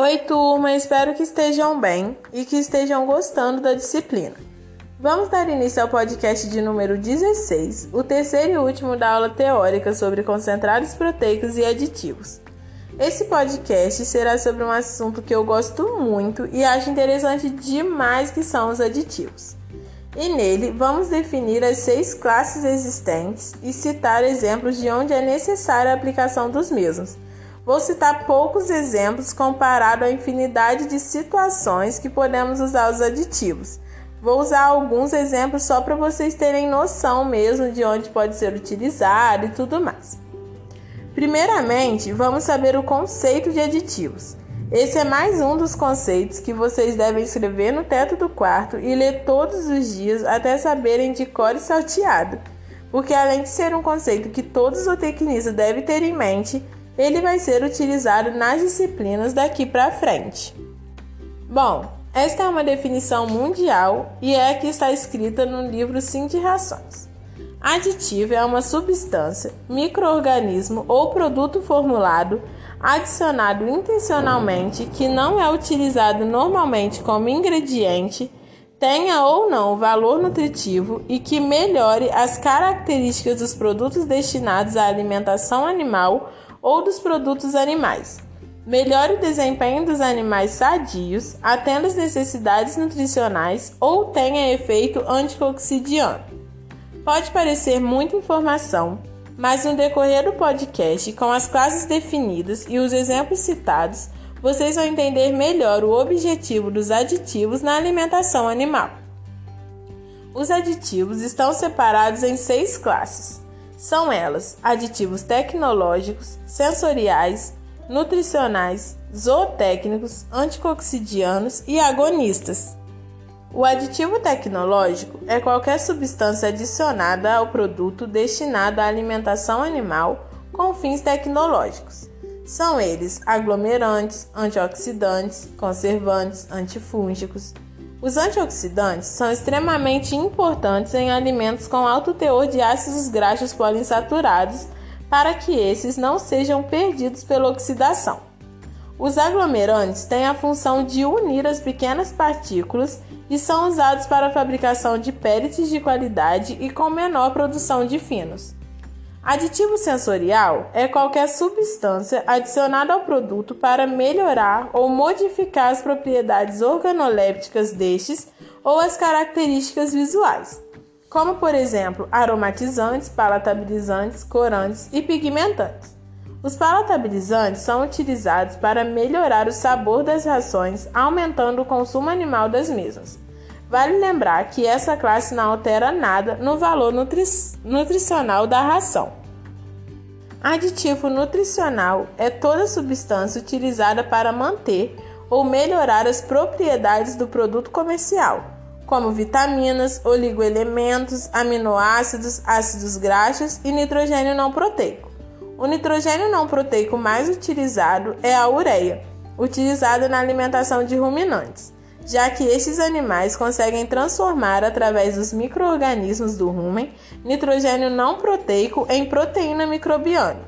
Oi, turma, espero que estejam bem e que estejam gostando da disciplina. Vamos dar início ao podcast de número 16, o terceiro e último da aula teórica sobre concentrados proteicos e aditivos. Esse podcast será sobre um assunto que eu gosto muito e acho interessante demais que são os aditivos. E nele vamos definir as seis classes existentes e citar exemplos de onde é necessária a aplicação dos mesmos Vou citar poucos exemplos comparado à infinidade de situações que podemos usar os aditivos. Vou usar alguns exemplos só para vocês terem noção mesmo de onde pode ser utilizado e tudo mais. Primeiramente, vamos saber o conceito de aditivos. Esse é mais um dos conceitos que vocês devem escrever no teto do quarto e ler todos os dias até saberem de cor e salteado. Porque além de ser um conceito que todos os tecnistas devem ter em mente, ele vai ser utilizado nas disciplinas daqui para frente. Bom, esta é uma definição mundial e é a que está escrita no livro Sim de Rações. Aditivo é uma substância, microorganismo ou produto formulado adicionado intencionalmente que não é utilizado normalmente como ingrediente, tenha ou não valor nutritivo e que melhore as características dos produtos destinados à alimentação animal ou dos produtos animais. Melhore o desempenho dos animais sadios, atenda às necessidades nutricionais ou tenha efeito anticoxidiano. Pode parecer muita informação, mas no decorrer do podcast, com as classes definidas e os exemplos citados, vocês vão entender melhor o objetivo dos aditivos na alimentação animal. Os aditivos estão separados em seis classes. São elas aditivos tecnológicos, sensoriais, nutricionais, zootécnicos, anticoxidianos e agonistas. O aditivo tecnológico é qualquer substância adicionada ao produto destinado à alimentação animal com fins tecnológicos. São eles aglomerantes, antioxidantes, conservantes, antifúngicos, os antioxidantes são extremamente importantes em alimentos com alto teor de ácidos graxos poliinsaturados para que esses não sejam perdidos pela oxidação. Os aglomerantes têm a função de unir as pequenas partículas e são usados para a fabricação de pellets de qualidade e com menor produção de finos. Aditivo sensorial é qualquer substância adicionada ao produto para melhorar ou modificar as propriedades organolépticas destes ou as características visuais, como por exemplo aromatizantes, palatabilizantes, corantes e pigmentantes. Os palatabilizantes são utilizados para melhorar o sabor das rações, aumentando o consumo animal das mesmas. Vale lembrar que essa classe não altera nada no valor nutri nutricional da ração. Aditivo nutricional é toda substância utilizada para manter ou melhorar as propriedades do produto comercial, como vitaminas, oligoelementos, aminoácidos, ácidos graxos e nitrogênio não proteico. O nitrogênio não proteico mais utilizado é a ureia, utilizada na alimentação de ruminantes já que estes animais conseguem transformar através dos microorganismos do rumen nitrogênio não proteico em proteína microbiana.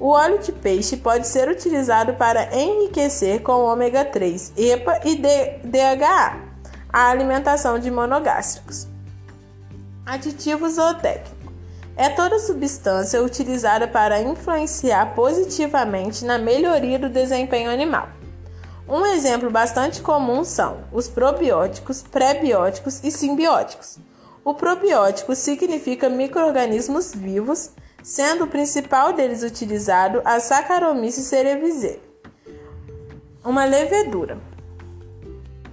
O óleo de peixe pode ser utilizado para enriquecer com ômega 3, EPA e DHA, a alimentação de monogástricos. Aditivo zootécnico é toda substância utilizada para influenciar positivamente na melhoria do desempenho animal. Um exemplo bastante comum são os probióticos, prebióticos e simbióticos. O probiótico significa microrganismos vivos, sendo o principal deles utilizado a Saccharomyces cerevisiae, uma levedura.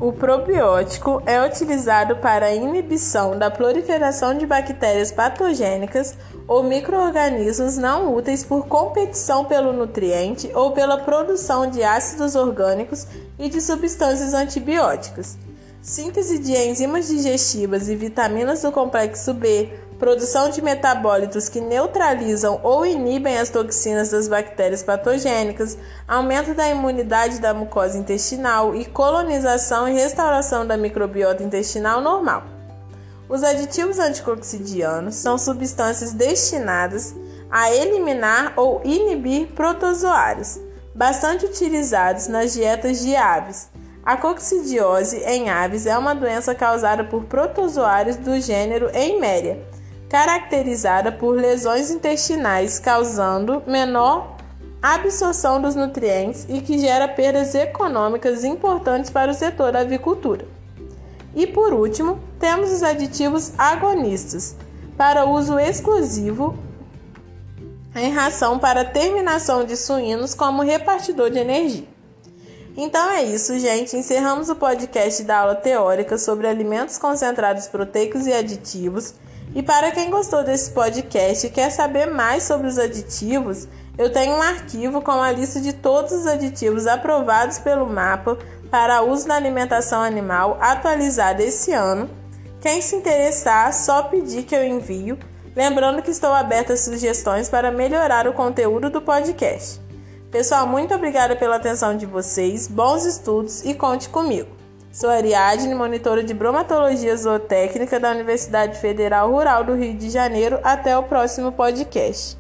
O probiótico é utilizado para a inibição da proliferação de bactérias patogênicas ou microorganismos não úteis por competição pelo nutriente ou pela produção de ácidos orgânicos e de substâncias antibióticas. Síntese de enzimas digestivas e vitaminas do complexo B, produção de metabólitos que neutralizam ou inibem as toxinas das bactérias patogênicas, aumento da imunidade da mucosa intestinal e colonização e restauração da microbiota intestinal normal. Os aditivos anticoxidianos são substâncias destinadas a eliminar ou inibir protozoários, bastante utilizados nas dietas de aves. A coccidiose em aves é uma doença causada por protozoários do gênero Eimeria, caracterizada por lesões intestinais, causando menor absorção dos nutrientes e que gera perdas econômicas importantes para o setor da avicultura. E por último, temos os aditivos agonistas, para uso exclusivo em ração para terminação de suínos como repartidor de energia. Então é isso, gente. Encerramos o podcast da aula teórica sobre alimentos concentrados proteicos e aditivos. E para quem gostou desse podcast e quer saber mais sobre os aditivos, eu tenho um arquivo com a lista de todos os aditivos aprovados pelo mapa para uso na alimentação animal atualizada esse ano. Quem se interessar, só pedir que eu envio. Lembrando que estou aberta a sugestões para melhorar o conteúdo do podcast. Pessoal, muito obrigada pela atenção de vocês, bons estudos e conte comigo. Sou Ariadne, monitora de bromatologia zootécnica da Universidade Federal Rural do Rio de Janeiro. Até o próximo podcast.